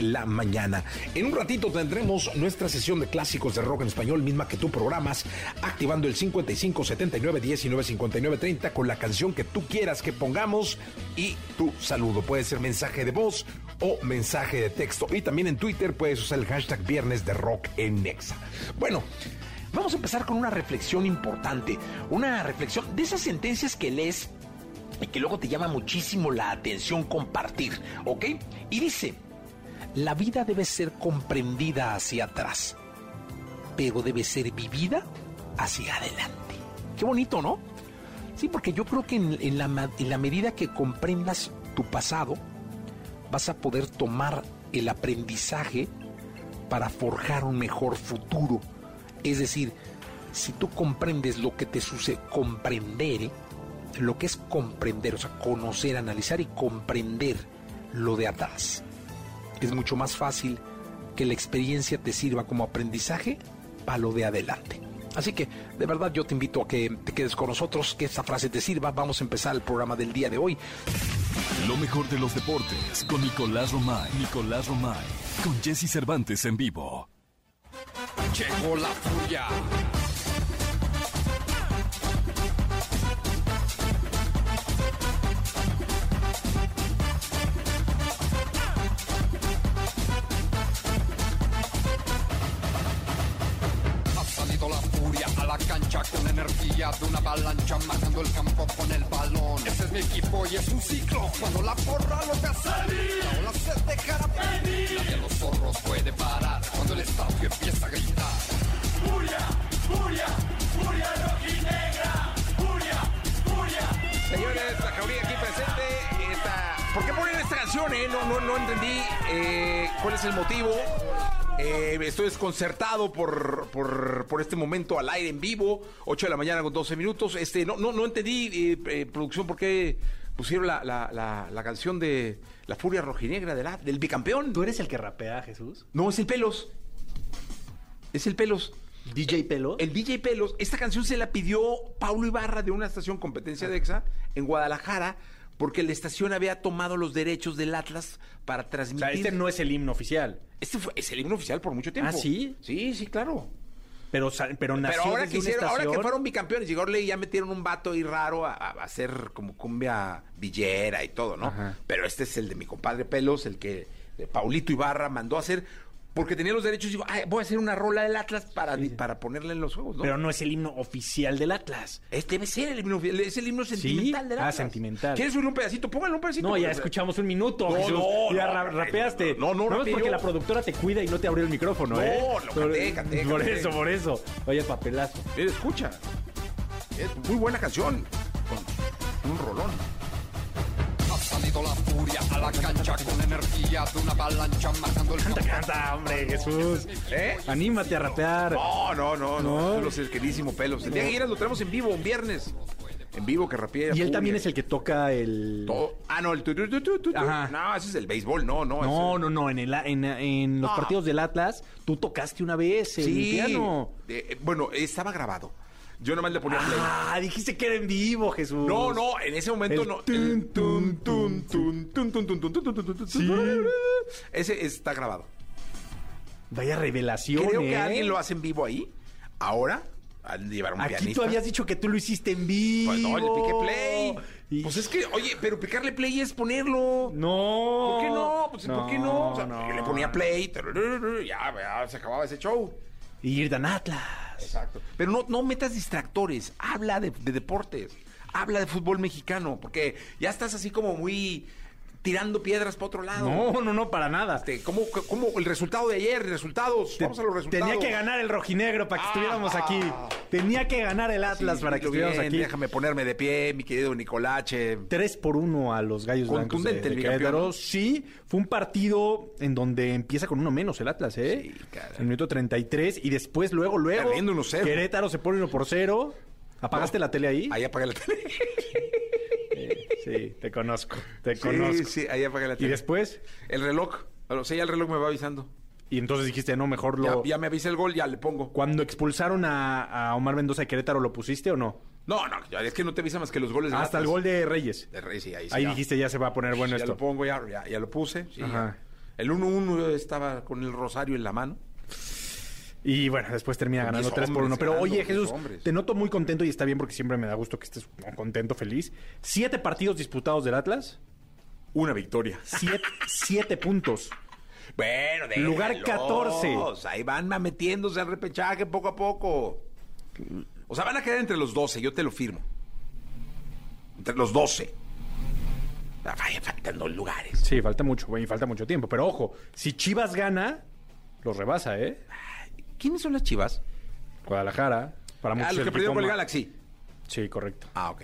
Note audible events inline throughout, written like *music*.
la mañana. En un ratito tendremos nuestra sesión de clásicos de rock en español, misma que tú programas, activando el 55 79 19 59 30 con la canción que tú quieras que pongamos y tu saludo. Puede ser mensaje de voz o mensaje de texto. Y también en Twitter puedes usar el hashtag Viernes de Rock en Nexa. Bueno. Vamos a empezar con una reflexión importante, una reflexión de esas sentencias que lees y que luego te llama muchísimo la atención compartir, ¿ok? Y dice, la vida debe ser comprendida hacia atrás, pero debe ser vivida hacia adelante. Qué bonito, ¿no? Sí, porque yo creo que en, la, medida que comprendas tu pasado, vas a poder tomar el aprendizaje para forjar un mejor futuro. Es decir, si tú comprendes lo que te sucede, comprender, ¿eh? lo que es comprender, o sea, conocer, analizar y comprender lo de atrás. Es mucho más fácil que la experiencia te sirva como aprendizaje para lo de adelante. Así que, de verdad, yo te invito a que te quedes con nosotros, que esta frase te sirva. Vamos a empezar el programa del día de hoy. Lo mejor de los deportes con Nicolás Romay. Nicolás Romay. Con Jesse Cervantes en vivo. Llegó la furia. La cancha con energía de una avalancha marcando el campo con el balón. Ese es mi equipo y es un ciclo. Cuando la porra lo te hace la ola se dejará venir. Nadie los zorros puede parar cuando el estadio empieza a gritar. Furia, furia, furia rojinegra. Furia, furia. Señores, la jauría aquí presente. Esta... ¿Por qué ponen esta canción? Eh? No, no, no entendí eh, cuál es el motivo. Eh, estoy desconcertado por, por, por este momento al aire en vivo, 8 de la mañana con 12 minutos. Este, no, no, no entendí, eh, eh, producción, por qué pusieron la, la, la, la canción de La Furia Rojinegra de la, del bicampeón. ¿Tú eres el que rapea, Jesús? No, es el Pelos. Es el Pelos. DJ Pelo. El DJ Pelos, esta canción se la pidió Paulo Ibarra de una estación competencia de EXA en Guadalajara, porque la estación había tomado los derechos del Atlas para O transmitir. sea, este no es el himno oficial. Este fue- es el himno oficial por mucho tiempo. ¿Ah, sí? Sí, sí, claro. Pero, pero nació Pero ahora que, hicieron- ahora que fueron bicampeones, llegó y ya metieron un vato ahí raro a, a hacer como cumbia villera y todo, ¿no? Ajá. Pero este es el de mi compadre Pelos, el que de Paulito Ibarra mandó a hacer, porque tenía los derechos y digo, "Ay, voy a hacer una rola del Atlas para, para ponerla en los juegos, ¿no? Pero no es el himno oficial del Atlas. Este debe ser el himno, es el himno sentimental del Ah, Atlas. sentimental. ¿Quieres subir un pedacito? Póngale un pedacito. No, ya escuchamos un minuto. No, Jesús. no, ya no, ra- no, rapeaste. no, no, es porque la productora te cuida y no te abrió el micrófono, No, ¿eh? lo canté, canté, Por canté. eso, por eso. Oye, papelazo. Mira, escucha. Es muy buena canción. Con un rolón. La furia a la cancha con energía de una avalancha marcando el Canta, canta, hombre, Jesús. ¿Eh? Anímate a rapear. No, no, no, no. No. El queridísimo pelos. El día que quieras lo tenemos en vivo, un viernes. En vivo que rapea. Y él también es el que toca el... Todo- Ah, no, el tu, tu, tu, tu, tu, tu. Ajá. No, ese es el béisbol, no, no. No, no, no, en, el, en, en los partidos del Atlas, tú tocaste una vez el Sí. piano. Eh, bueno, estaba grabado. Yo nomás le ponía play. Ah, dijiste que era en vivo, Jesús. No, no, en ese momento no. Ese está grabado. Vaya revelación. Creo que alguien lo hace en vivo ahí. Ahora, al llevar un Aquí tú habías dicho que tú lo hiciste en vivo. Pues no, le piqué play. Pues es que, oye, pero picarle play es ponerlo. No. ¿Por qué no? Pues ¿por qué no? Le ponía play, ya, se acababa ese show. Irdan Atlas. Exacto. Pero no, no metas distractores. Habla de, de deportes. Habla de fútbol mexicano. Porque ya estás así como muy tirando piedras para otro lado. No, no, no, para nada. Este, ¿cómo, cómo el resultado de ayer? Resultados. Vamos a los resultados. Tenía que ganar el rojinegro para que Ah. estuviéramos aquí. Tenía que ganar el Atlas Sí, para que estuviéramos bien, aquí. Déjame ponerme de pie, mi querido Nicolache. 3 por 1 a los Gallos Blancos de, de Querétaro. Sí, fue un partido en donde empieza con uno menos el Atlas, ¿eh? Sí, caray. En el minuto 33 y después, luego, luego. Perdiendo 1-0. Querétaro se pone 1 por 0. ¿Apagaste la tele ahí? Ahí apagué la tele. *laughs* Sí, te conozco, te Sí, conozco. sí, ahí apagué la Y tele. después, El reloj. O sea, ya el reloj me va avisando. y entonces dijiste, no, mejor Ya, lo... ya me avisa el gol, ya le pongo. Cuando expulsaron a, a Omar Mendoza de Querétaro, ¿lo pusiste o no? No, no, ya, es que no te avisa más que los goles. de Hasta el gol de Reyes. De Rey, sí, ahí sí. Ahí ya. dijiste, ya se va a poner bueno ya esto. lo pongo, ya, ya, ya lo puse. sí, Ajá. ya. El 1-1 estaba con el rosario en la mano. Y bueno, después termina ganando 10 3 por 1. hombres Pero oye, 10 Jesús, hombres. te noto muy contento y está bien porque siempre me da gusto que estés contento, feliz. Siete partidos disputados del Atlas, Una victoria. siete, siete puntos. Bueno, Lugar déjalos. 14. Ahí van metiéndose al repechaje poco a poco. O sea, van a quedar entre los 12, yo te lo firmo. Entre los 12. Ah, Vaya, faltan dos lugares. Sí, falta mucho, güey, falta mucho tiempo. Pero ojo, si Chivas gana, los rebasa, ¿eh? ¿Quiénes son las chivas? Guadalajara, para muchos Ah, los el que perdieron con el Galaxy. Sí, correcto. Ah, ok.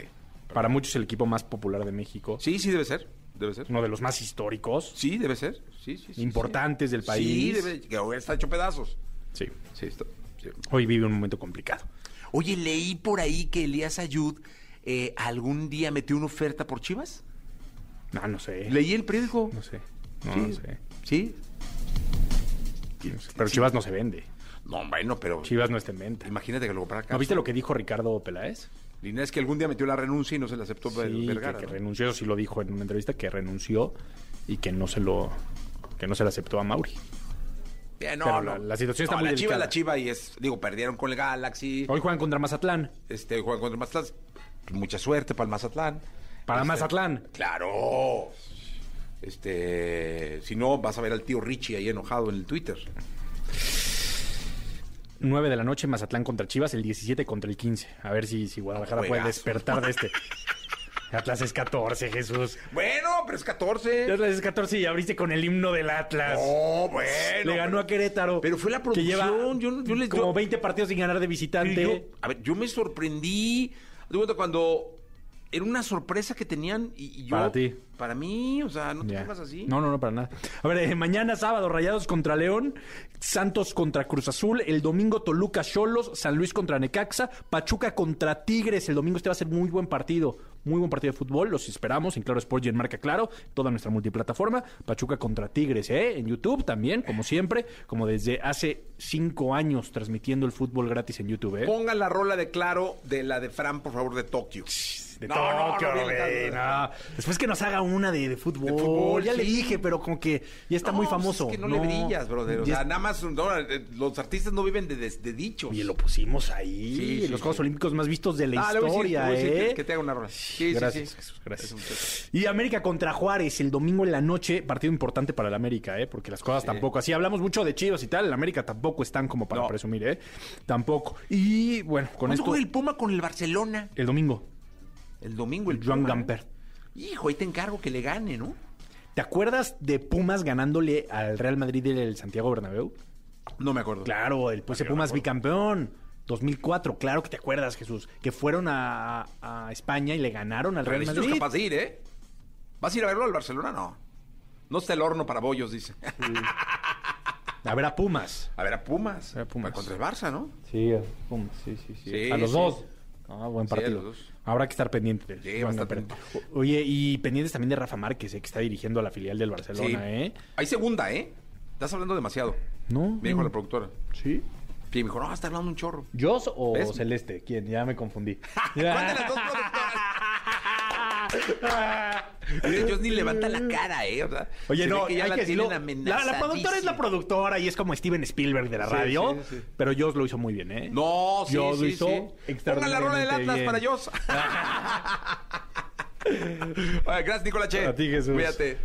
Para muchos el equipo más popular de México. Sí, sí, debe ser. Debe ser. Uno de los más históricos, Sí, debe ser. Sí, sí, sí, importantes sí. del país. Sí, debe, que ahora está hecho pedazos. Sí. Sí, está- sí. Hoy vive un momento complicado. Oye, leí por ahí que Elías Ayud eh, algún día metió una oferta por Chivas. No, no sé. Leí el periódico. No sé. No, no sé. Sí. No sé. Pero Chivas no se vende. No, bueno, pero Chivas no está en venta. imagínate que lo para acá. ¿No viste lo que dijo Ricardo Peláez? Lina es que algún día metió la renuncia y no se la aceptó Sí, Vergara. que, que ¿no? renunció, eso sí lo dijo en una entrevista, que renunció y que no se lo que no se le aceptó a Mauri. Bien, no, Pero no. la- la situación está No, muy la Chiva, la Chiva y es, digo, perdieron con el Galaxy. Hoy juegan contra Mazatlán. Este, juegan contra el Mazatlán. Pues mucha suerte para el Mazatlán. Para Este, Mazatlán. Claro. Este, si no, vas a ver al tío Richie ahí enojado en el Twitter. 9 de la noche, Mazatlán contra Chivas, el 17 contra el 15. A ver si, si Guadalajara puede despertar de este. *laughs* Atlas es 14, Jesús. Bueno, pero es 14. Atlas es 14 y abriste con el himno del Atlas. Oh, bueno. Le ganó a Querétaro. Pero fue la Que lleva producción. Yo, yo les como yo- 20 partidos sin ganar de pero visitante. yo- a ver, yo me sorprendí. De cuando era una sorpresa que tenían y, y yo. Para ti. Para mí, o sea, no te pongas así. No, no, no, para nada. A ver, eh, mañana sábado, Rayados contra León, Santos contra Cruz Azul, el domingo Toluca Cholos, San Luis contra Necaxa, Pachuca contra Tigres. El domingo este va a ser muy buen partido, muy buen partido de fútbol. Los esperamos en Claro Sport y en Marca Claro, toda nuestra multiplataforma. Pachuca contra Tigres, ¿eh? En YouTube también, como siempre, como desde hace cinco años transmitiendo el fútbol gratis en YouTube, ¿eh? Pongan la rola de claro de la de Fran, por favor, de Tokio. De No, no, Tokio, no, güey, no. Después que nos haga una de, de fútbol. De fútbol, ya le dije, pero como que ya está muy pues famoso. Es que no, le brillas, brother. O sea, es- nada más eh, los artistas no viven de, de- dichos. Oye, lo pusimos ahí. Sí, sí, los Juegos. Olímpicos más vistos de la Ah, historia, decir ¿eh? que, que te haga una rola. Sí, gracias, sí. Jesús, gracias. Y América contra Juárez el domingo en la noche, partido importante para el América, ¿eh? Porque las cosas tampoco, así hablamos mucho de Chivas y tal, el América tampoco están como para presumir, ¿eh? Tampoco. Y bueno, con ¿Cuándo esto el Puma con el Barcelona? el domingo, El domingo el Joan Puma, ¿eh? Gamper. Hijo, ahí te encargo que le gane, ¿no? ¿Te acuerdas de Pumas ganándole al Real Madrid el Santiago Bernabéu? No me acuerdo. Claro, el ese Pumas bicampeón. 2004, claro que te acuerdas, Jesús. Que fueron a, a España y le ganaron al Pero Real necesito Madrid. capaz de ir, ¿eh? ¿Vas a ir a verlo al Barcelona? No. No está el horno para bollos, dice. A ver a Pumas. A ver, a Pumas. A ver a Pumas. Contra el Barça, ¿no? Sí, a Pumas, sí, sí, Sí, a los sí. dos. Ah, buen Sí, partido. Habrá que estar pendiente. del Sí, bastante. Oye, y pendientes también de Rafa Márquez, eh, que está dirigiendo a la filial del Barcelona, Sí. ¿eh? Hay segunda, ¿eh? Estás hablando demasiado. No. Me dijo no. la productora. ¿Sí? Y me dijo, no, está hablando un chorro. ¿Jos o ¿Ves? Celeste? ¿Quién? Ya me confundí. *laughs* ¿Cuál de las dos productoras? *laughs* Ellos ni levantan la cara, ¿eh? O sea, Oye, no, que ya hay la que decirlo. La, la productora es la productora y es como Steven Spielberg de la Sí, radio. sí, sí. Pero Joss lo hizo muy bien, ¿eh? No, sí, Joss lo sí, hizo. Pongan la rola del Atlas bien. para Joss. *laughs* Oye, Gracias, Nicolache. A ti, Jesús. Cuídate.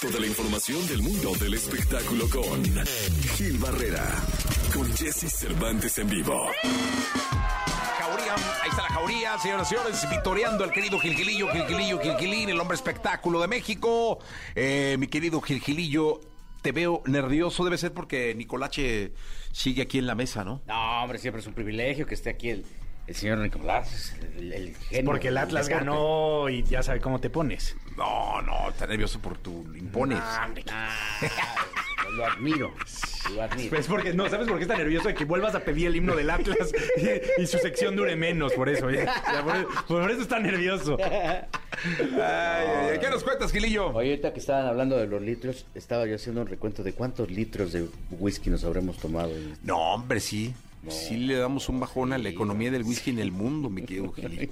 Toda la información del mundo del espectáculo con Gil Barrera, con Jesse Cervantes en vivo. Jauría, ahí está la jauría, señoras y señores, victoriando al querido Gilgilillo, Gilgilillo, Gilgilín, el hombre espectáculo de México. Eh, mi querido Gilgilillo, te veo nervioso, debe ser porque Nicolache sigue aquí en la mesa, ¿no? No, hombre, siempre es un privilegio que esté aquí el, el señor Nicolás, el, el genio Porque el Atlas ganó y ya sabe cómo te pones. No, no, está nervioso por tu impones. Ah, *laughs* lo admiro, lo admiro. Es porque, no, ¿sabes por qué está nervioso? De que vuelvas a pedir el himno del Atlas y, y su sección dure menos, por eso. ¿eh? Por, por eso está nervioso. Ay, ¿Qué nos cuentas, Gilillo? Oye, ahorita que estaban hablando de los litros, estaba yo haciendo un recuento de cuántos litros de whisky nos habremos tomado. en- No, hombre, sí. Sí le damos un bajón a la economía del whisky en el mundo, mi querido *laughs* Gilillo.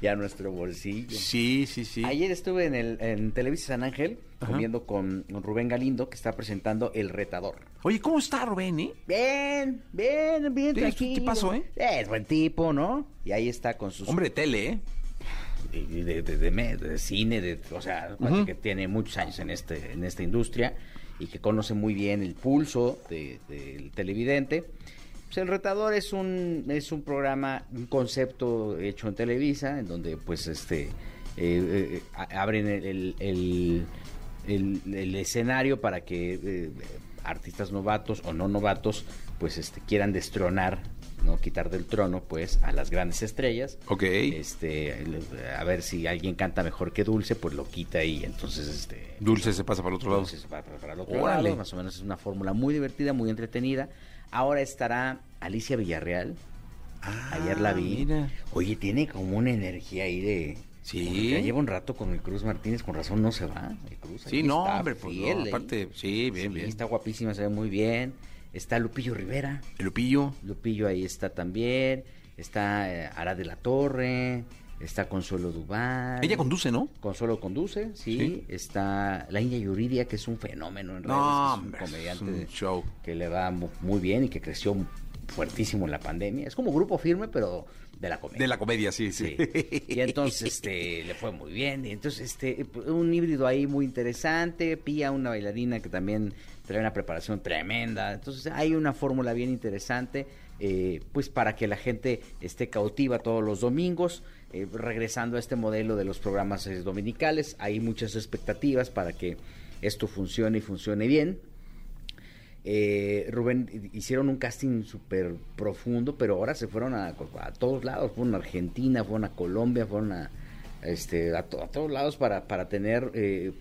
y a nuestro bolsillo. Sí, sí, sí. Ayer estuve en, el, en Televisa San Ángel comiendo con Rubén Galindo, que está presentando El Retador. Oye, ¿cómo está Rubén, eh? Bien, bien, bien, tranquilo. tipazo, ¿eh? Es buen tipo, ¿no? Y ahí está con sus... Hombre de tele, ¿eh? de, de, de- de cine, de, o sea, cuate que tiene muchos años en este en esta industria y que conoce muy bien el pulso de- del televidente. Pues el retador es un es un programa, un concepto hecho en Televisa, en donde pues este eh, eh, abren el, el- el- escenario para que eh, artistas novatos o no novatos pues este quieran destronar no quitar del trono pues a las grandes estrellas Ok. este a ver si alguien canta mejor que Dulce pues lo quita y entonces este Dulce se pasa para el otro lado. Dulce se va para, para el otro Órale. lado más o menos es una fórmula muy divertida muy entretenida ahora estará Alicia Villarreal ayer la vi mira. oye tiene como una energía ahí de Sí. ya lleva un rato con el Cruz Martínez con razón no se va el Cruz Sí, no, hombre, pues no, ¿eh? aparte, sí, bien, bien. está guapísima se ve muy bien está Lupillo Rivera El Lupillo. Lupillo ahí está también, está eh, Ara de la Torre, está Consuelo Duval. Ella conduce, ¿no? Consuelo conduce, sí. Sí. Está la India Yuridia, que es un fenómeno en redes, No, es hombre, un comediante es un show. que le va mu- muy bien y que creció fuertísimo en la pandemia. Es como grupo firme, pero de la comedia. De la comedia, sí, sí. Sí. Y entonces este, le fue muy bien. Y entonces, este, un híbrido ahí muy interesante. Pía, una bailarina que también trae una preparación tremenda. Entonces, hay una fórmula bien interesante, eh, pues para que la gente esté cautiva todos los domingos. Eh, regresando a este modelo de los programas eh, dominicales, hay muchas expectativas para que esto funcione y funcione bien. Eh, Rubén, hicieron un casting súper profundo, pero ahora se fueron a, todos lados, fueron a Argentina, fueron a Colombia, fueron a, este, a, a todos lados para, para tener eh,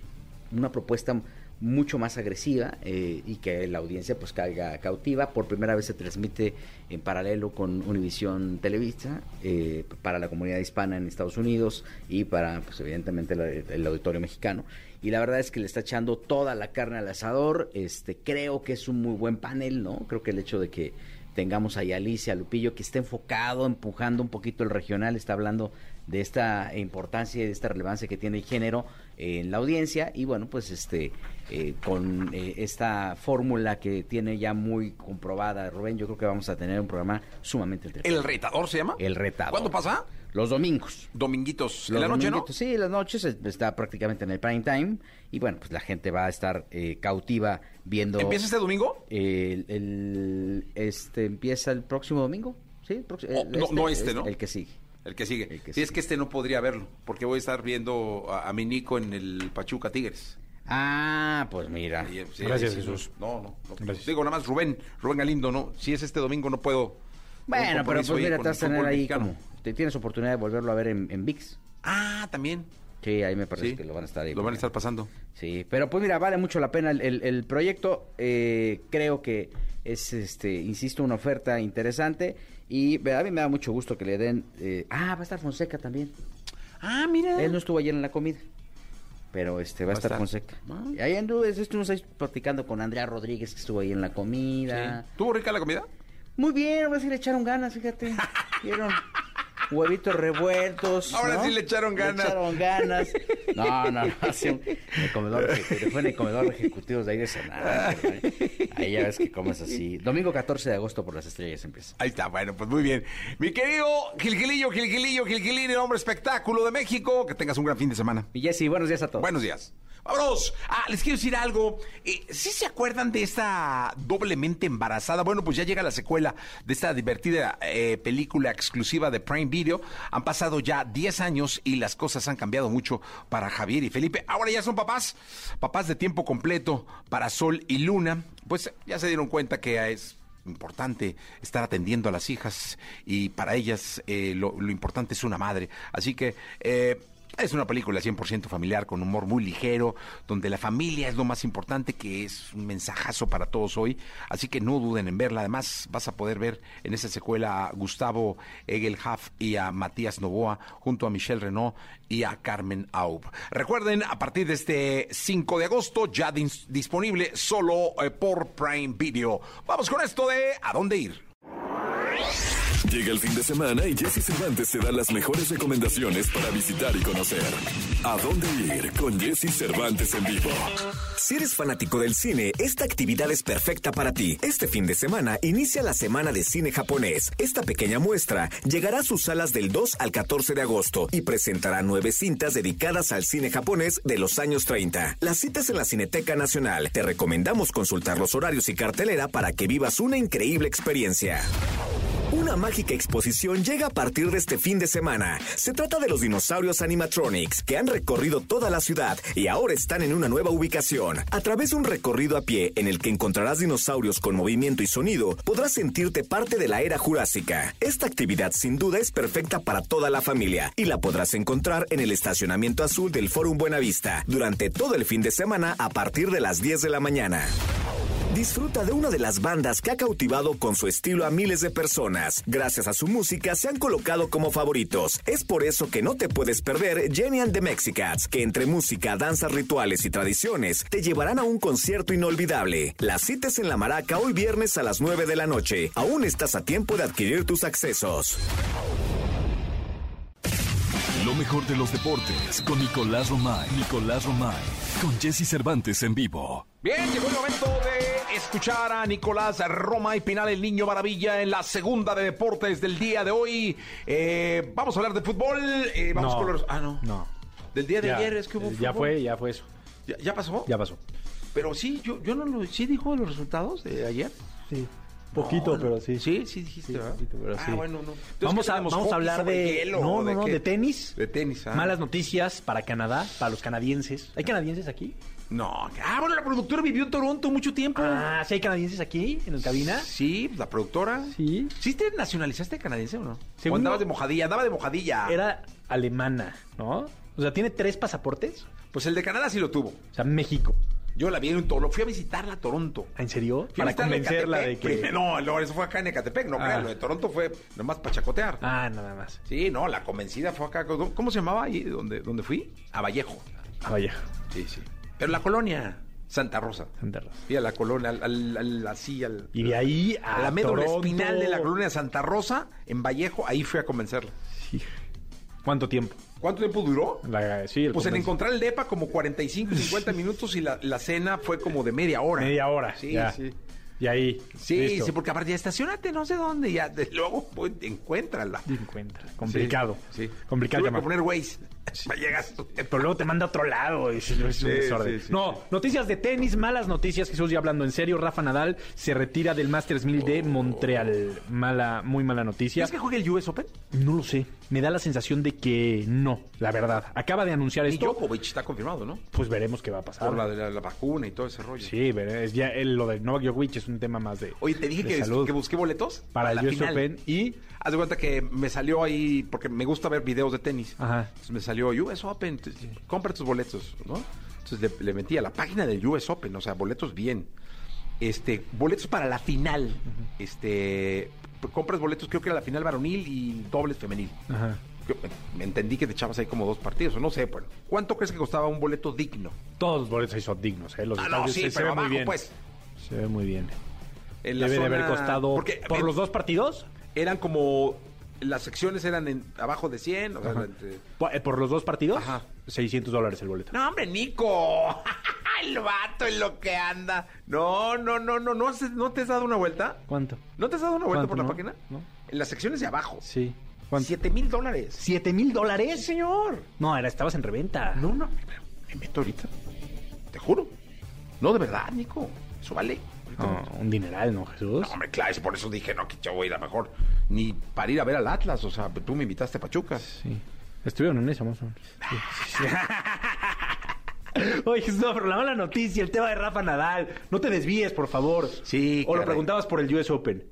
una propuesta mucho más agresiva eh, y que la audiencia pues caiga cautiva. Por primera vez se transmite en paralelo con Univisión Televisa eh, para la comunidad hispana en Estados Unidos y para pues evidentemente el auditorio mexicano. Y la verdad es que le está echando toda la carne al asador. Este, creo que es un muy buen panel, ¿no? Creo que el hecho de que tengamos ahí a Alicia Lupillo que está enfocado, empujando un poquito el regional, está hablando de esta importancia y de esta relevancia que tiene el género en la audiencia y bueno pues este eh, con eh, esta fórmula que tiene ya muy comprobada Rubén yo creo que vamos a tener un programa sumamente entretenido ¿El retador se llama? el retador ¿Cuándo pasa? los domingos Dominguitos. En los la noche, ¿no? dominguitos, Sí, las noches está prácticamente en el prime time y bueno, pues la gente va a estar eh, cautiva viendo. ¿Empieza este domingo? El, el- este empieza el próximo domingo, sí, el próximo- Oh, no, no este, ¿no? El que sigue. El que sigue. El que sí, es que este no podría verlo, porque voy a estar viendo a, a mi Nico en el Pachuca Tigres. Ah, pues mira. Sí, Gracias, sí, Jesús. No, no, no. Gracias. Digo, nada más Rubén, Rubén Galindo, no. Si es este domingo, no puedo. Bueno, pero pues mira, te vas a tener ahí mexicano. como. Te tienes oportunidad de volverlo a ver en, en VIX. Ah, también. Sí, ahí me parece Sí. que lo van a estar ahí. Lo van a estar pasando. Sí, pero pues mira, vale mucho la pena el, el- el proyecto. eh, creo que es, este, insisto, una oferta interesante. Y a mí me da mucho gusto que le den. eh, ah, va a estar Fonseca también. Ah, mira. Él no estuvo ayer en la comida. Pero este va, Va a estar. Fonseca. Ah. Y ahí anduve, estuvimos ahí platicando con Andrea Rodríguez, que estuvo ahí en la comida. Sí. ¿Tuvo rica la comida? Muy bien, ahora sí le echaron ganas, fíjate. *laughs* ¿Vieron? Huevitos revueltos. Ahora ¿no? sí le echaron ganas. Le echaron ganas. *laughs* No, no, no. sí, un- en el comedor *laughs* ejecutivo. Fue en el comedor ejecutivo de ahí de Senado. Ahí ya ves que comes así. Domingo 14 de agosto por las estrellas empieza. Ahí está, bueno, pues muy bien. Mi querido Gilgilillo, Gilgilillo, Gilgilillo, hombre espectáculo de México, que tengas un gran fin de semana. Y Jessy, buenos días a todos. Buenos días. Vámonos. Ah, les quiero decir algo. Eh, ¿Sí se acuerdan de esta doblemente embarazada? Bueno, pues ya llega la secuela de esta divertida eh, película exclusiva de Prime Video. Han pasado ya 10 años y las cosas han cambiado mucho para Javier y Felipe. Ahora ya son papás, papás de tiempo completo para Sol y Luna. Pues ya se dieron cuenta que es importante estar atendiendo a las hijas y para ellas eh, lo, importante es una madre. Así que... eh, es una película 100% familiar con humor muy ligero, donde la familia es lo más importante, que es un mensajazo para todos hoy. Así que no duden en verla. Además, vas a poder ver en esa secuela a Gustavo Egelhaf y a Matías Novoa, junto a Michelle Renault y a Carmen Aub. Recuerden, a partir de este 5 de agosto, ya dis- disponible solo eh, por Prime Video. Vamos con esto de ¿A dónde ir? Llega el fin de semana y Jesse Cervantes te da las mejores recomendaciones para visitar y conocer. ¿A dónde ir con Jesse Cervantes en vivo? Si eres fanático del cine, esta actividad es perfecta para ti. Este fin de semana inicia la Semana de Cine Japonés. Esta pequeña muestra llegará a sus salas del 2 al 14 de agosto y presentará nueve cintas dedicadas al cine japonés de los años 30. Las citas en la Cineteca Nacional. Te recomendamos consultar los horarios y cartelera para que vivas una increíble experiencia. Una mágica exposición llega a partir de este fin de semana. Se trata de los dinosaurios animatronics que han recorrido toda la ciudad y ahora están en una nueva ubicación. A través de un recorrido a pie en el que encontrarás dinosaurios con movimiento y sonido, podrás sentirte parte de la era jurásica. Esta actividad sin duda es perfecta para toda la familia y la podrás encontrar en el estacionamiento azul del Forum Buenavista durante todo el fin de semana a partir de las 10 de la mañana. Disfruta de una de las bandas que ha cautivado con su estilo a miles de personas. Gracias a su música se han colocado como favoritos. Es por eso que no te puedes perder Jenny and the Mexicats, que entre música, danzas rituales y tradiciones te llevarán a un concierto inolvidable. Las citas en la Maraca hoy viernes a las 9 de la noche. Aún estás a tiempo de adquirir tus accesos. Lo mejor de los deportes con Nicolás Romay. Nicolás Romay. Con Jesse Cervantes en vivo. Bien, llegó el momento de escuchar a Nicolás Roma y Pinal, el niño maravilla, en la segunda de deportes del día de hoy. Eh, vamos a hablar de fútbol. eh, vamos No. con los. Ah, no. No. Del día de Ya, ayer es que hubo ya fútbol. fue, ya fue eso. ¿Ya, ya pasó? Ya pasó. Pero sí, yo, yo no lo. ¿Sí dijo los resultados de ayer? Sí. Poquito, No, pero sí. Sí, sí dijiste, Sí, poquito, pero ah, sí. bueno, no. Entonces, Vamos ¿qué a, vamos a hablar de. hielo no, no, no, de tenis. De tenis, ah. Malas noticias para Canadá, para los canadienses. ¿Hay canadienses aquí? No. Ah, bueno, la productora vivió en Toronto mucho tiempo. Ah, ¿sí hay canadienses aquí en el cabina? Sí, la productora. Sí. ¿Sí te nacionalizaste canadiense o no? Según ¿O andabas de mojadilla? Andaba de mojadilla. Era alemana, ¿no? O sea, tiene tres pasaportes. Pues el de Canadá sí lo tuvo. O sea, México. Yo la vi en Toronto. Fui a visitarla a Toronto. ¿En serio? Fui a Para convencerla de que. No, no, eso fue acá en Ecatepec, no Ah. creas, Lo de Toronto fue nomás para chacotear. Ah, nada más. Sí, no, la convencida fue acá. ¿Cómo, se llamaba ahí donde, donde fui? A Vallejo. Ah, vaya. Sí, sí. Pero la colonia, Santa Rosa. Santa Rosa. Fui a la colonia, al, al- al- así, al... Y de ahí a a la médula Toronto. espinal de la colonia Santa Rosa, en Vallejo, ahí fui a convencerla. Sí. ¿Cuánto tiempo? ¿Cuánto tiempo duró? La- sí, el Pues en encontrar el DEPA como 45, 50 *laughs* minutos y la, la cena fue como de media hora. Media hora. Sí, ya. sí. Y ahí. Sí, listo. sí, porque aparte ya estacionate no sé dónde, ya de- luego pues, encuéntrala. Y encuentra. Complicado. Sí. Complicado Tuve que poner Waze. *laughs* llegar a tu- Pero luego te manda a otro lado. Es, es un Sí, desorden. sí, sí, no, noticias de tenis, malas noticias. Jesús, ya hablando en serio. Rafa Nadal se retira del Masters 1000 de Montreal. Mala, muy mala noticia. ¿Crees que juegue el US Open? No lo sé. Me da la sensación de que no, la verdad. Acaba de anunciar Y esto. Djokovic está confirmado, ¿no? Pues veremos qué va a pasar. Por la de la, la vacuna y todo ese rollo. Sí, ya el- lo de Novak Djokovic es un tema más de. Oye, te dije que, busqué boletos para el US. Open y. Haz de cuenta que me salió ahí, porque me gusta ver videos de tenis. Ajá. Entonces me salió US Open, compra tus boletos, ¿no? Entonces le, le metí a la página del US Open, o sea, boletos bien. Este, boletos para la final. Este, p- compras boletos, creo que era la final varonil y dobles femenil. Ajá. Yo, me entendí que te echabas ahí como dos partidos, o no sé, bueno. ¿Cuánto crees que costaba un boleto digno? Todos los boletos ahí son dignos, ¿eh? Los Ah, no, estadios sí, se, se pero ve muy bien. pues. Se ve muy bien. En Debe de haber costado. Porque, ¿Por eh, los dos partidos? Eran como las secciones eran en, abajo de 100. o sea, entre- ¿Por, eh, por los dos partidos? Ajá. 600 dólares el boleto. No, hombre, Nico. *laughs* el vato en lo que anda. No, no, no, no. ¿No, te has dado una vuelta? ¿Cuánto? ¿No te has dado una vuelta ¿Cuánto, por la no? página? No. En las secciones de abajo. Sí. ¿Cuánto? Siete mil dólares. ¿Siete mil dólares? señor. No, era, estabas en reventa. No, no. Me meto ahorita. Te juro. No, de verdad, Nico. Eso vale. No, un dineral, ¿no, Jesús? No, hombre, claro, es por eso dije, no, que yo voy a ir a mejor. Ni para ir a ver al Atlas, o sea, tú me invitaste a Pachuca. Sí. Estuvieron en esa más o menos. *laughs* Sí. *laughs* Oye, no, pero la mala noticia, el tema de Rafa Nadal. No te desvíes, por favor. Sí, O lo caray. preguntabas por el US Open.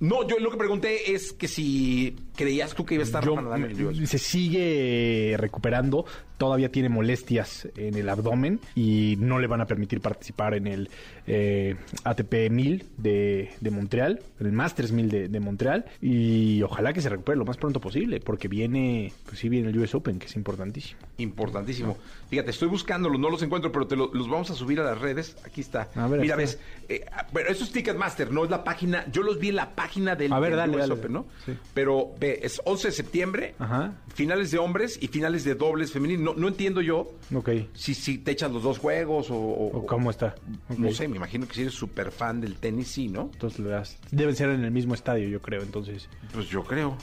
No, yo lo que pregunté es que si creías tú que iba a estar yo- Rafa Nadal en el US. se sigue recuperando. Todavía tiene molestias en el abdomen y no le van a permitir participar en el eh, ATP 1000 de, de Montreal, en el Masters 1000 de, de Montreal. Y ojalá que se recupere lo más pronto posible, porque viene, pues sí, viene el US Open, que es importantísimo. Importantísimo. Fíjate, estoy buscándolos, no los encuentro, pero te lo- los vamos a subir a las redes. Aquí está. A ver, Mira, ves. eh, pero eso es Ticketmaster, no es la página. Yo los vi en la página del, A ver, del dale, US dale. Open, ¿no? Sí. Pero ve, es 11 de septiembre, Ajá. finales de hombres y finales de dobles femeninos. No, no entiendo yo Ok. si, si te echas los dos juegos o... o- ¿O cómo está? No sé, me imagino que si eres súper fan del tenis, sí, ¿no? Entonces le das. Deben ser en el mismo estadio, yo creo, entonces. Pues yo creo.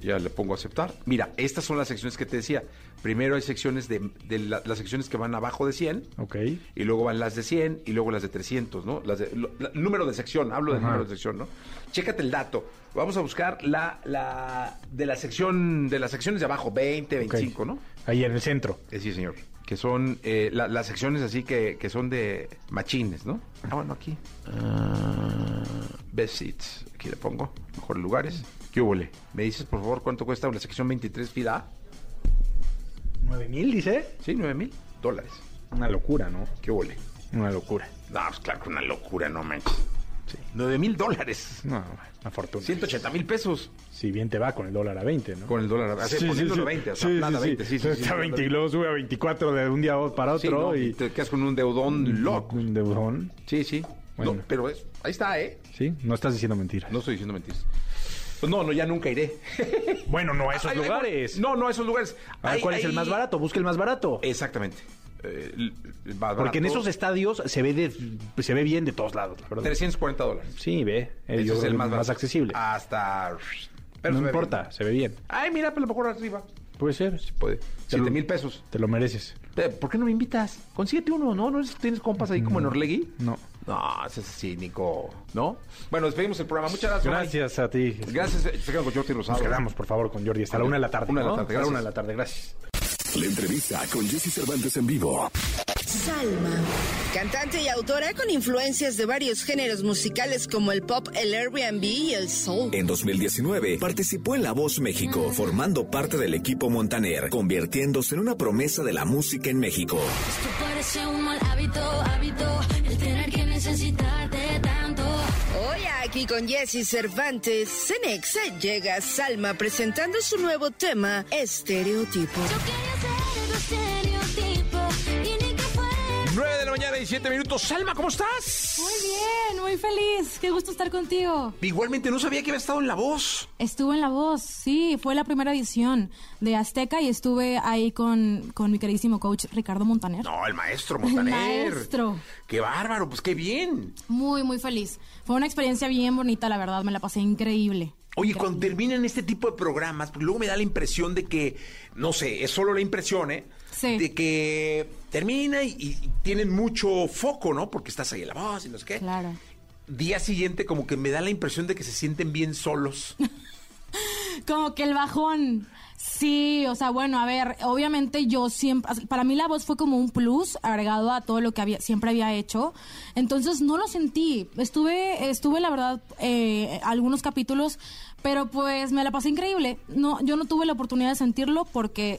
Ya le pongo a aceptar. Mira, estas son las secciones que te decía. Primero hay secciones de, de la- las secciones que van abajo de 100. Ok. Y luego van las de 100 y luego las de 300, ¿no? Las de, lo- la- número de sección, hablo del número de sección, ¿no? Chécate el dato. Vamos a buscar la, la de la sección, de las secciones de abajo, 20, 25, ok. ¿no? Ahí en el centro. Eh, sí, señor. Que son eh, la- las secciones así que, que son de machines, ¿no? Ah, bueno, aquí. Ah, best seats. Aquí le pongo. Mejores lugares. ¿Qué hubo? ¿Me dices, por favor, cuánto cuesta una sección 23 fila A? ¿Nueve mil, dice? Sí, 9 mil dólares. Una locura, ¿no? ¿Qué hubo? Una locura. No, pues claro que una locura, no manches. Sí. 9 mil dólares. No, una fortuna. 180 mil pesos Si bien te va con el dólar a 20, ¿no? con el dólar. Así, Sí, sí, poniéndolo sí. 20, o sea, Sí, plata sí, 20. Sí, sí, sí. Está 20 y luego sube a 24 de un día para Sí, otro no, y... y te quedas con un deudón loco. Un deudón. Sí, sí. Bueno. No, pero es, ahí está, ¿eh? Sí, no estás diciendo mentiras. No estoy diciendo mentiras. Pues no, no, ya nunca iré. *laughs* Bueno, no a esos Ay, lugares. No, no a esos lugares. A ver, Hay- ¿Cuál es el hay- más barato? Busca el más barato. Exactamente. Eh, más Porque en barato, esos estadios se ve de, se ve bien de todos lados, la verdad. 340 dólares. Sí, ve. Ese yo es creo el más, más, barato. accesible. Hasta... Pero no ve importa, bien. se ve bien. Ay, mira, pero a lo mejor arriba. Puede ser. Puede. Te 7 lo- mil pesos. Te lo mereces. Eh, ¿Por qué no me invitas? Consíguete uno, ¿no? ¿No tienes compas ahí como en Orlegui? No. No, ese es cínico, ¿no? Bueno, despedimos el programa. Muchas gracias. Gracias a ti. Gracias. eh, Se quedan con Jordi Rosado. Nos quedamos, por favor, con Jordi hasta la una de la tarde. Una de la ¿no? tarde, Hasta la gracias. una de la tarde, gracias. La entrevista con Jesse Cervantes en vivo. Salma. Cantante y autora con influencias de varios géneros musicales como el pop, el Airbnb y el soul. En 2019 participó en La Voz México, formando parte del equipo Montaner, convirtiéndose en una promesa de la música en México. Esto parece un mal hábito, hábito, Aquí con Jesse Cervantes, Cenexa llega Salma presentando su nuevo tema, Estereotipo. Yo mañana y 7 minutos. Salma, ¿cómo estás? Muy bien, muy feliz. Qué gusto estar contigo. Igualmente, no sabía que había estado en La Voz. Estuve en La Voz, sí, fue la primera edición de Azteca y estuve ahí con, con mi queridísimo coach Ricardo Montaner. No, el maestro *laughs* Montaner. maestro. Qué bárbaro, pues qué bien. Muy, muy feliz. Fue una experiencia bien bonita, la verdad, me la pasé increíble. Oye, cuando terminan este tipo de programas, pues luego me da la impresión de que, no sé, es solo la impresión, ¿eh? Sí. De que termina y, y tienen mucho foco, ¿no? Porque estás ahí en la voz y no sé qué. Claro. Día siguiente como que me da la impresión de que se sienten bien solos. *laughs* Como que el bajón. Sí, o sea, bueno, a ver, obviamente yo siempre, para mí la voz fue como un plus agregado a todo lo que había, siempre había hecho. Entonces no lo sentí. Estuve, estuve la verdad, eh, algunos capítulos, pero pues me la pasé increíble. No, yo no tuve la oportunidad de sentirlo porque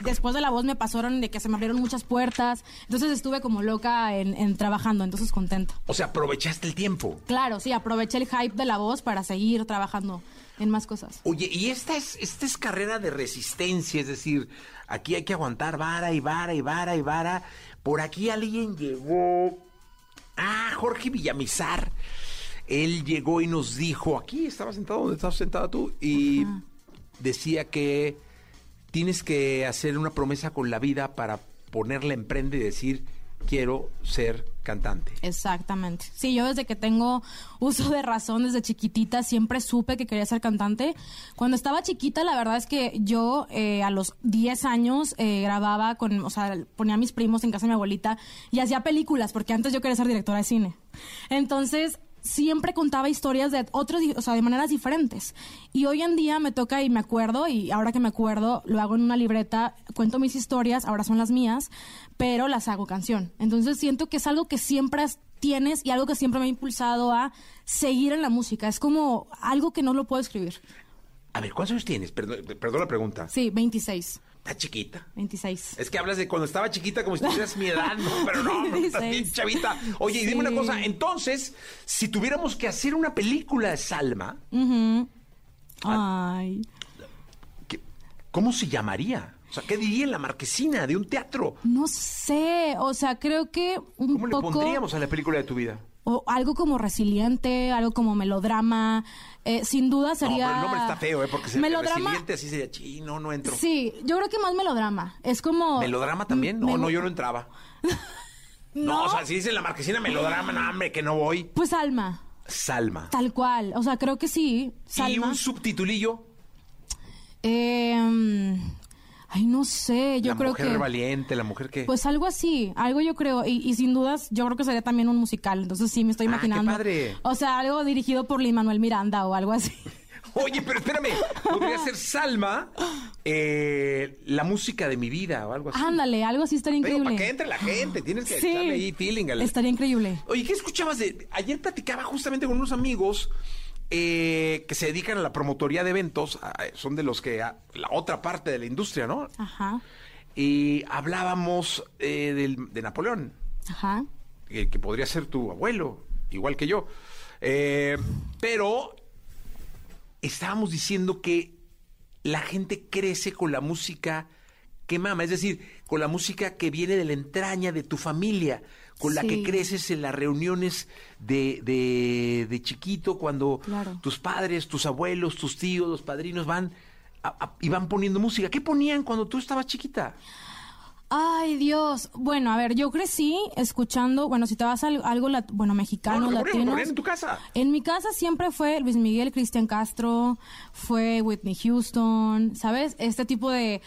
después de la voz me pasaron de que se me abrieron muchas puertas. Entonces estuve como loca en, en trabajando, entonces contenta. O sea, aprovechaste el tiempo. Claro, sí, aproveché el hype de la voz para seguir trabajando en más cosas. Oye, y esta es, esta es carrera de resistencia, es decir, aquí hay que aguantar vara y vara y vara y vara. Por aquí alguien llegó. Ah, Jorge Villamizar. él llegó y nos dijo, aquí estaba sentado donde estabas sentada tú, y decía que tienes que hacer una promesa con la vida para ponerla en prenda y decir, quiero ser cantante. Exactamente. Sí, yo desde que tengo uso de razón, desde chiquitita, siempre supe que quería ser cantante. Cuando estaba chiquita, la verdad es que yo eh, a los 10 años eh, grababa con, o sea, ponía a mis primos en casa de mi abuelita y hacía películas, porque antes yo quería ser directora de cine. Entonces, siempre contaba historias de otros, di- o sea, de maneras diferentes. Y hoy en día me toca y me acuerdo, y ahora que me acuerdo, lo hago en una libreta, cuento mis historias, ahora son las mías, pero las hago canción. Entonces siento que es algo que siempre tienes y algo que siempre me ha impulsado a seguir en la música. Es como algo que no lo puedo escribir. A ver, ¿cuántos años tienes? Perdón, perdón la pregunta. Sí, 26. Está chiquita. 26. Es que hablas de cuando estaba chiquita como si tuvieras mi edad, no, pero no, no, estás bien 26. chavita. Oye, y dime una cosa, entonces, si tuviéramos que hacer una película de Salma. Ay. ¿qué- ¿cómo se llamaría? O sea, ¿qué diría en la marquesina de un teatro? No sé, o sea, creo que un ¿Cómo le pondríamos a la película de tu vida? O algo como resiliente, algo como melodrama. Eh, sin duda No, sería. pero el nombre está feo, ¿eh? Porque se melodrama. resiliente así sería, chino, no entro. Sí, yo creo que más melodrama. Es como. ¿Melodrama también? No, Me- no, yo no entraba. *laughs* No, o sea, si dice la marquesina melodrama, no, hombre, que no voy. Pues Alma, Salma. tal cual. O sea, creo que sí. Y Salma. un subtitulillo. Eh, ay, no sé, yo la creo mujer que. valiente, la mujer que... Pues algo así, algo yo creo, y, y sin dudas yo creo que sería también un musical, entonces sí me estoy Ah, qué imaginando. padre. O sea, algo dirigido por Lin Manuel Miranda o algo así. *laughs* Oye, pero espérame, podría ser Salma, eh, la música de mi vida o algo así. Ándale, algo así estaría increíble. para que entre la gente, tienes que Sí. echarle ahí feeling. Estaría increíble. Oye, ¿qué escuchabas de...? Ayer platicaba justamente con unos amigos eh, que se dedican a la promotoría de eventos, son de los que... a- la otra parte de la industria, ¿no? Ajá, Y hablábamos eh, del- de Napoleón, ajá. que, que podría ser tu abuelo, igual que yo. Eh, pero estábamos diciendo que la gente crece con la música que mama, es decir, con la música que viene de la entraña de tu familia, con la que creces en las reuniones de, de- de chiquito, cuando Claro. tus padres, tus abuelos, tus tíos, los padrinos van a- a- y van poniendo música. ¿Qué ponían cuando tú estabas chiquita? Ay, Dios. Bueno, a ver, yo crecí escuchando, bueno, si te vas a al- algo, lat- bueno, mexicano, No, latino. en tu casa. En mi casa siempre fue Luis Miguel, Cristian Castro, fue Whitney Houston, ¿sabes? Este tipo de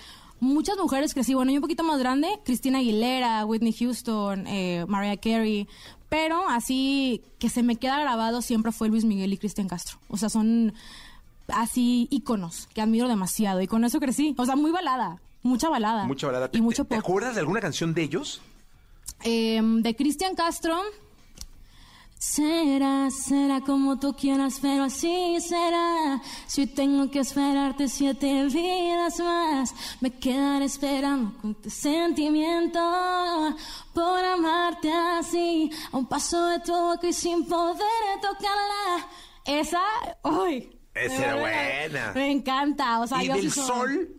muchas mujeres crecí, bueno, yo un poquito más grande, Cristina Aguilera, Whitney Houston, eh, Mariah Carey, pero así que se me queda grabado siempre fue Luis Miguel y Cristian Castro. O sea, son así íconos que admiro demasiado y con eso crecí. O sea, muy balada, mucha balada. Mucha balada. Y mucho ¿Te acuerdas de alguna canción de ellos? Em, de Cristian Castro. Será, será como tú quieras, pero así será. Si tengo que esperarte siete vidas más, me quedaré esperando con tu sentimiento por amarte así, a un paso de tu boca y sin poder tocarla. Esa, uy. Esa era buena. Me encanta, o sea, ¿Y yo del sí soy- sol?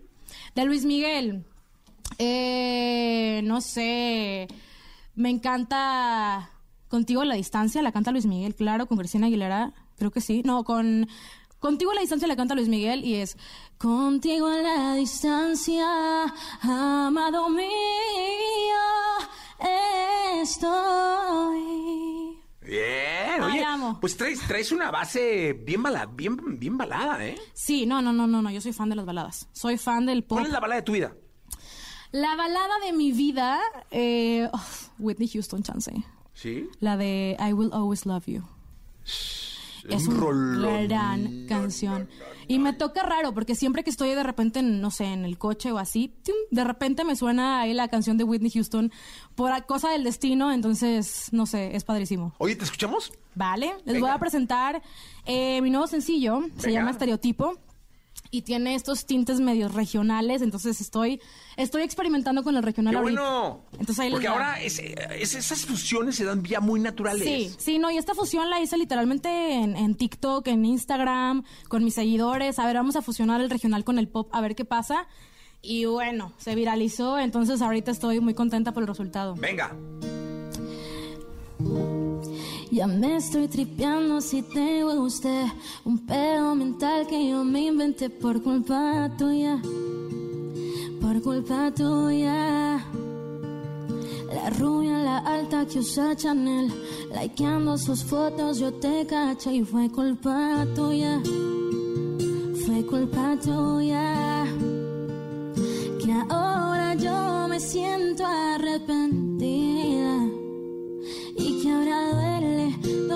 de Luis Miguel. Eh, no sé. Me encanta Contigo a la distancia, la canta Luis Miguel, claro, con Cristina Aguilera, creo que sí. No, con Contigo a la distancia la canta Luis Miguel y es Contigo a la distancia, amado mío, estoy. Bien, Ay, oye, amo. pues traes, traes una base bien, bala, bien, bien balada, ¿eh? Sí, no, no, no, no, no, yo soy fan de las baladas. Soy fan del pop. ¿Cuál es la balada de tu vida? La balada de mi vida, eh, oh, Whitney Houston, chance. ¿Sí? La de I Will Always Love You. Es un una gran canción. Y me toca raro, porque siempre que estoy de repente, en, no sé, en el coche o así, de repente me suena ahí la canción de Whitney Houston por cosa del destino, entonces, no sé, es padrísimo. Oye, ¿te escuchamos? Vale, les Venga. voy a presentar eh, mi nuevo sencillo, se llama Estereotipo. Y tiene estos tintes medios regionales, entonces estoy estoy experimentando con el regional ¡Qué ahorita. bueno! Entonces ahí Porque ahora es- es- esas fusiones se dan ya muy naturales. Sí, sí, no, y esta fusión la hice literalmente en, en TikTok, en Instagram, con mis seguidores. A ver, vamos a fusionar el regional con el pop, a ver qué pasa. Y bueno, se viralizó, entonces ahorita estoy muy contenta por el resultado. Venga. Ya me estoy tripeando si te guste. Un pedo mental que yo me inventé por culpa tuya. Por culpa tuya. La rubia, la alta que usa Chanel. Likeando sus fotos, yo te caché y fue culpa tuya. Fue culpa tuya. Que ahora yo me siento arrepentida.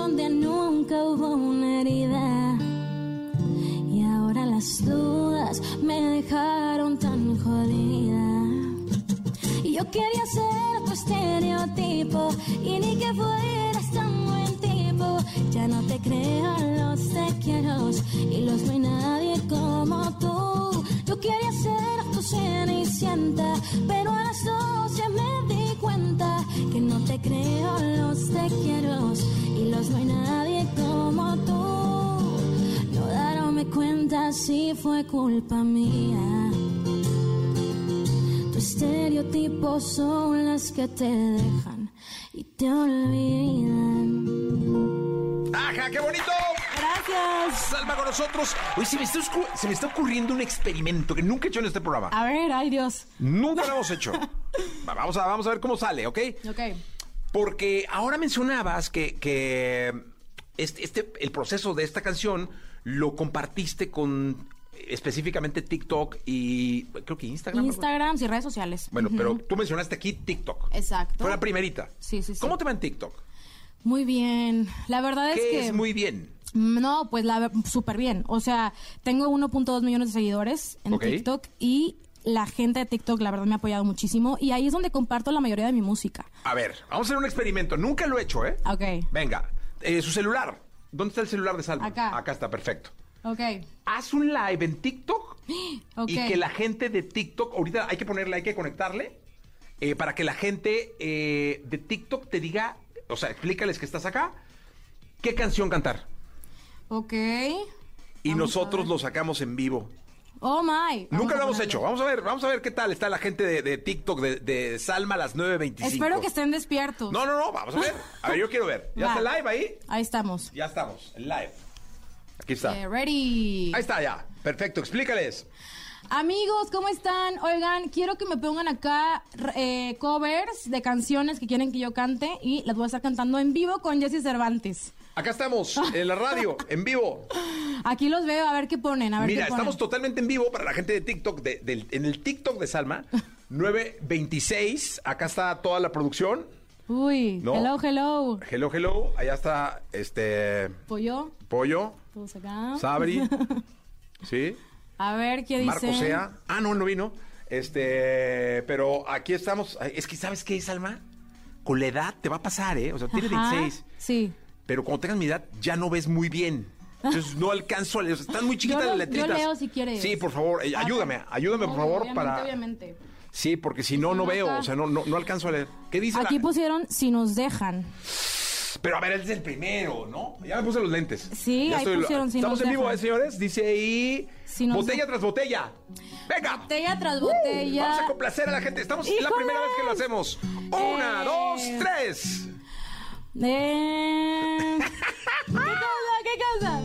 Donde nunca hubo una herida. Y ahora las dudas me dejaron tan jodida. Yo quería ser tu estereotipo y ni que fueras tan buen tipo. Ya no te creo los te quiero y los no nadie como tú. Yo quería ser tu cenicienta, pero a las doce me di cuenta que no te creo los te quiero y los no hay nadie como tú. No darme cuenta si fue culpa mía. Tu estereotipo son las que te dejan y te olvidan. ¡Ajá, qué bonito! Gracias. Salva con nosotros. Oye, se me, está, se me está ocurriendo un experimento que nunca he hecho en este programa. A ver, ay Dios. Nunca lo hemos hecho. *laughs* Va, Vamos a, vamos a ver cómo sale, ¿ok? Ok. Porque ahora mencionabas que, que este, este- el proceso de esta canción lo compartiste con eh, específicamente TikTok y creo que Instagram. Instagram y redes sociales. Bueno, pero tú mencionaste aquí TikTok. Exacto. Fue la primerita. Sí, sí, sí. ¿Cómo te va en TikTok? Muy bien. La verdad es ¿Qué que. es muy bien? No, pues la súper bien. O sea, tengo 1.2 millones de seguidores en Ok. TikTok y la gente de TikTok, la verdad, me ha apoyado muchísimo. Y ahí es donde comparto la mayoría de mi música. A ver, vamos a hacer un experimento. Nunca lo he hecho, ¿eh? Ok. Venga, eh, su celular. ¿Dónde está el celular de Salma? Acá. Acá está, perfecto. Ok. Haz un live en TikTok *gasps* Ok. y que la gente de TikTok, ahorita hay que ponerle, hay que conectarle, eh, para que la gente eh, de TikTok te diga, o sea, explícales que estás acá, qué canción cantar. Ok. Y Vamos nosotros lo sacamos en vivo. Oh my. Vamos Nunca lo hemos hecho. Vamos a ver, vamos a ver qué tal está la gente de, de TikTok de, de Salma a las 9.25. Espero que estén despiertos. No, no, no, vamos a ver. A ver, yo quiero ver. ¿Ya *laughs* Va. está live ahí? Ahí estamos. Ya estamos, live. Aquí está. Ready. Ahí está ya. Perfecto, explícales. Amigos, ¿cómo están? Oigan, quiero que me pongan acá eh, covers de canciones que quieren que yo cante y las voy a estar cantando en vivo con Jesse Cervantes. Acá estamos, en la radio, *laughs* en vivo. Aquí los veo, a ver qué ponen, a ver Mira, qué ponen. estamos totalmente en vivo para la gente de TikTok, de- del- en el TikTok de Salma, *laughs* 926. Acá está toda la producción. Uy, No. hello, hello. Hello, hello. Allá está este Pollo, Pollo, todos acá. Sabri. *laughs* ¿Sí? A ver qué dice. Marco Sea. Ah, no, no vino. Este, pero aquí estamos. Es que, ¿sabes qué, Salma? Con la edad te va a pasar, ¿eh? O sea, tiene Ajá, 26. Sí. Pero cuando tengas mi edad, ya no ves muy bien. Entonces no alcanzo a leer. Están muy chiquitas Yo las lo- yo letritas. leo si quieres. Sí, por favor, eh, A ayúdame, ayúdame, por favor, obviamente, para. Obviamente. Sí, porque si no, no veo. O sea, no, no, no alcanzo a leer. ¿Qué dice? la- Aquí pusieron si nos dejan. Pero a ver, él es el primero, ¿no? Ya me puse los lentes. Sí, Ya ahí pusieron si Estamos nos en vivo, dejan. ¿eh, señores? Dice ahí. Si botella tras botella. ¡Venga! Botella tras botella. Vamos a complacer a la gente. Estamos es la primera vez que lo hacemos. Una, Eh. dos, tres. Eh, ¿Qué cosa? ¿Qué cosa?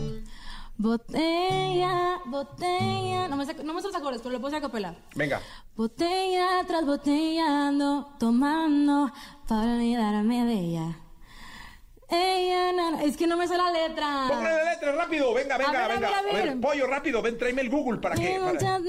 Botella, botella. No me, saco- no me sé los acordes, pero lo puedo a capela. Venga. Botella tras botella ando tomando para olvidarme de ella. Ella, na, es que no me sé la letra. Póngale la letra rápido. Venga, venga, ver, a venga. ver, a A ver, pollo, rápido. Ven, tráeme el Google para que. para-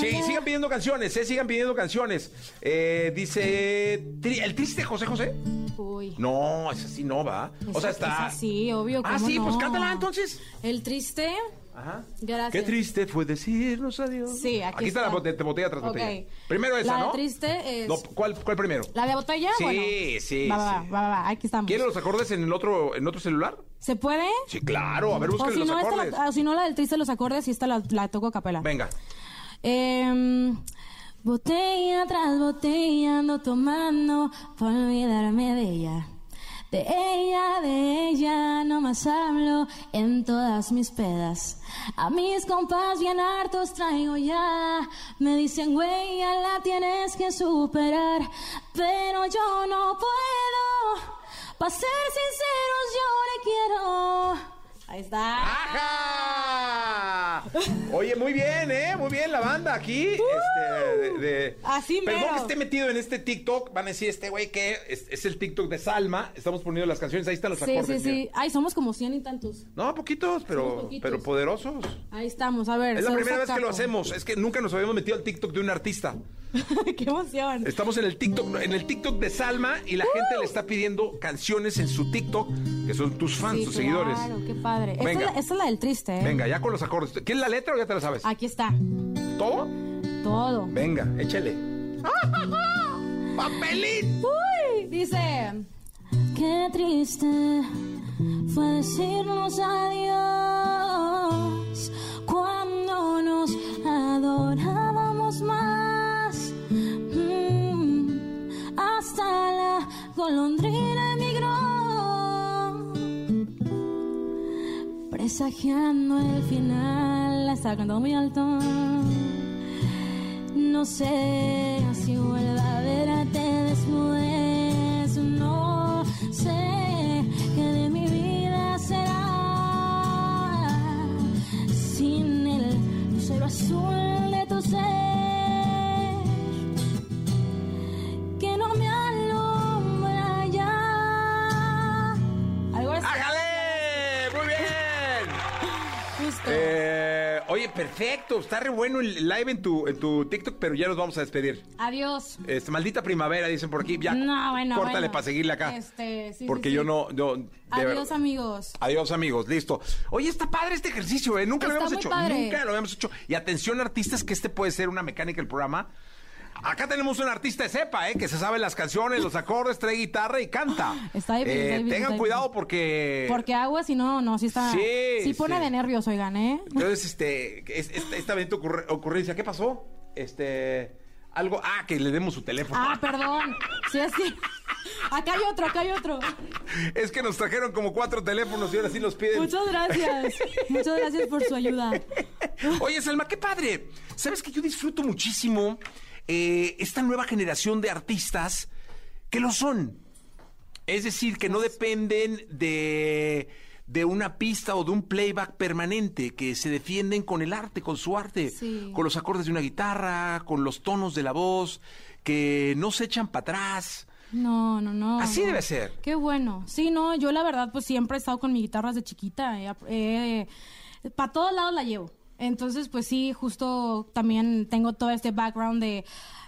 Sí, sigan pidiendo canciones, eh, sigan pidiendo canciones. Eh, dice. ¿El triste José José? Uy. No, esa sí no va. O sea, está. Sí, obvio. Ah, ¿cómo sí, pues cántala entonces. El triste. Ajá. Gracias. Qué triste fue decirnos adiós. Sí, aquí está, la está. bote- botella tras Ok. botella. Primero esa, La ¿no? triste es- No, ¿cuál, ¿Cuál primero? ¿La de botella? Sí, sí, Va, va, sí. va, va, va, aquí estamos. ¿Quieren los acordes en el otro, en otro celular? ¿Se puede? Sí, claro. A ver, O busquen si los no, esta acordes. la, ah, si no, la del triste los acordes y esta la, la toco a capela. Venga. Em, botella tras botella ando tomando por olvidarme de ella. De ella, de ella no más hablo en todas mis pedas. A mis compas bien hartos traigo ya. Me dicen, güey, ya la tienes que superar. Pero yo no puedo. Pa' ser sinceros, yo le quiero. Ahí está. ¡Ajá! Oye, muy bien, ¿eh? Muy bien la banda aquí. este, de, de- Así Perdón mero. que esté metido en este TikTok. Van a decir este güey que es, es el TikTok de Salma. Estamos poniendo las canciones. Ahí están los Sí, acordes. sí, sí. mira. Ay, somos como cien y tantos. No, poquitos, pero, poquitos. pero poderosos. Ahí estamos, a ver. Es la primera vez que lo hacemos. Es que nunca nos habíamos metido al TikTok de un artista. *laughs* Qué emoción. Estamos en el TikTok, en el TikTok de Salma y la gente le está pidiendo canciones en su TikTok, que son tus fans, Sí, tus claro, seguidores. qué padre. Esta es, Venga. la, esta es la del triste, ¿eh? Venga, ya con los acordes. ¿Quieres la letra o ya te la sabes? Aquí está. ¿Todo? Todo. Venga, échale. *laughs* ¡Papelín! Uy, dice. Qué triste fue decirnos adiós cuando nos adorábamos más. Hasta la golondrina emigró, presagiando el final. La está cantando muy alto. No sé si vuelva a verte desnudez, no sé qué de mi vida será sin el lucero azul de tu ser oye, perfecto. Está re bueno el live en tu, en tu TikTok, pero ya nos vamos a despedir. Adiós. Este, maldita primavera, dicen por aquí. Ya, No, bueno, córtale bueno. para seguirle acá. Este, sí, porque sí. yo no... de Adiós, amigos. Adiós amigos, listo. Oye, está padre este ejercicio, ¿eh? Nunca lo habíamos hecho. padre. Nunca lo habíamos hecho. Y atención, artistas, que este puede ser una mecánica del programa. Acá tenemos un artista de cepa, ¿eh? Que se sabe las canciones, los acordes, trae guitarra y canta. *gasps* Está difícil, Eh, está Tengan está cuidado porque... Porque agua, si no, no, sí está. Sí, Sí, pone sí. de nervios, oigan, ¿eh? Entonces, este, es- esta, esta bonita ocurre- ocurrencia, ¿qué pasó? Este, algo, ah, que le demos su teléfono. Ah, perdón. Sí, es que. Acá hay otro, acá hay otro. *laughs* Es que nos trajeron como cuatro teléfonos y ahora sí los piden. Muchas gracias. Muchas gracias por su ayuda. *laughs* Oye, Salma, qué padre. Sabes que yo disfruto muchísimo eh, esta nueva generación de artistas que lo son. Es decir, que no dependen de, de una pista o de un playback permanente, que se defienden con el arte, con su arte, Sí. con los acordes de una guitarra, con los tonos de la voz, que no se echan para atrás. No, no, no. Así no. debe ser. Qué bueno. Sí, no, yo la verdad, pues siempre he estado con mi guitarra desde chiquita. para todos lados la llevo. Entonces, pues sí, justo también tengo todo este background de,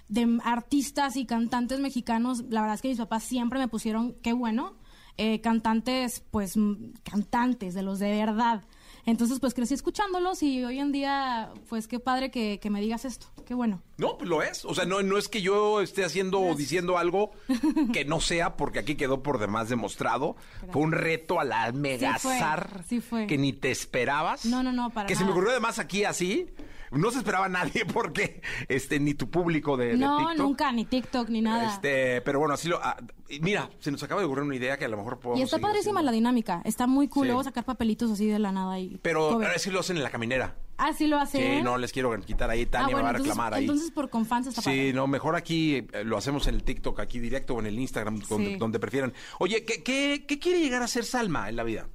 de artistas y cantantes mexicanos. La verdad es que mis papás siempre me pusieron, qué bueno, eh, cantantes, pues cantantes, de los de verdad. Entonces, pues crecí escuchándolos y hoy en día, pues qué padre que, que me digas esto. Qué bueno. No, pues lo es. O sea, no, no es que yo esté haciendo o diciendo algo *laughs* que no sea, porque aquí quedó por demás demostrado. Fue un reto a la megazar sí fue. que ni te esperabas. No, no, no, para Que se me ocurrió además aquí así. No se esperaba nadie *laughs* porque, este, ni tu público de, de no, nunca, ni TikTok, ni nada. Este, pero bueno, así lo. ah, mira, se nos acaba de ocurrir una idea que a lo mejor podemos. Y está padrísima haciendo. la dinámica. Está muy cool. Sí. Luego sacar papelitos así de la nada y. Pero ahora sí lo hacen en la caminera. Ah, sí lo hacen. Sí, no les quiero quitar ahí. Tania ah, bueno, me va a entonces, reclamar ahí. entonces por confianza está Sí, padre. no, mejor aquí eh, lo hacemos en el TikTok, aquí directo o en el Instagram, donde, donde prefieran. Oye, ¿qué, qué, qué quiere llegar a ser Salma en la vida?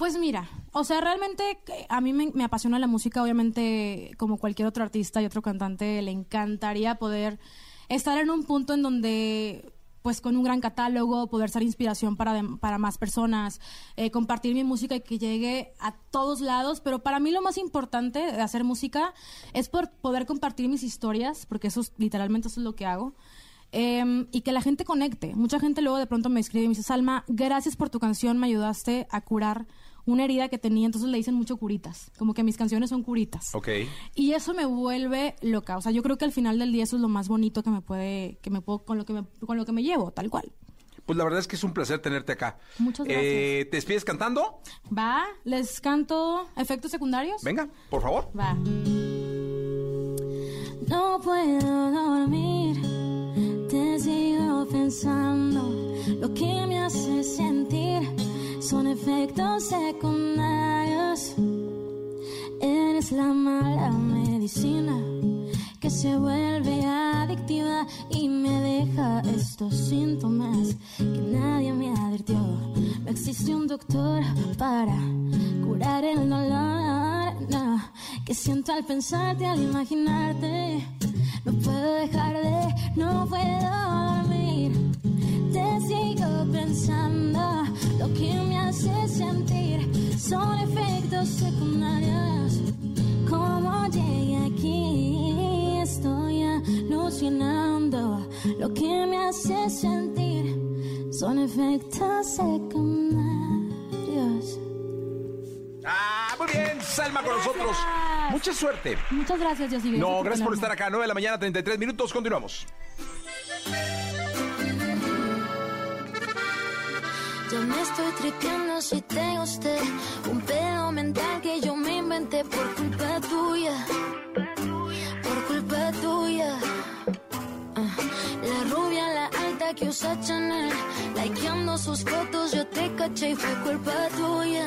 Pues mira, o sea, realmente que a mí me, apasiona la música, obviamente como cualquier otro artista y otro cantante, le encantaría poder estar en un punto en donde pues con un gran catálogo, poder ser inspiración para, dem- para más personas, eh, compartir mi música y que llegue a todos lados, pero para mí lo más importante de hacer música es por poder compartir mis historias, porque eso es, literalmente eso es lo que hago. Eh, y que la gente conecte. Mucha gente luego de pronto me escribe y me dice, Salma, gracias por tu canción, me ayudaste a curar una herida que tenía, entonces le dicen mucho curitas, como que mis canciones son curitas. Ok. Y eso me vuelve loca, o sea, yo creo que al final del día eso es lo más bonito que me puede, que me puedo, con lo que me, con lo que me llevo, tal cual. Pues la verdad es que es un placer tenerte acá. Muchas gracias. Eh, ¿Te despides cantando? Va, les canto efectos secundarios. Venga, por favor. Va. No puedo dormir, te sigo pensando. Lo que me hace sentir son efectos secundarios. Eres la mala medicina que se vuelve adictiva y me deja estos síntomas que nadie me existe un doctor para curar el dolor no, que siento al pensarte, al imaginarte. No puedo dejar de, no puedo dormir. Te sigo pensando, lo que me hace sentir son efectos secundarios. Como llegué aquí, estoy alucinando. Lo que me hace sentir son efectos secundarios. Ah, muy bien, Salma con nosotros. Mucha suerte. Muchas gracias, Jessy. No, gracias por estar acá. 9 de la mañana, 33 minutos. Continuamos. Estoy tripeando si te gusté. Un pedo mental que yo me inventé por culpa tuya. Por culpa tuya. Ah, La rubia, la alta que usa Chanel. Likeando sus fotos, yo te caché y fue culpa tuya.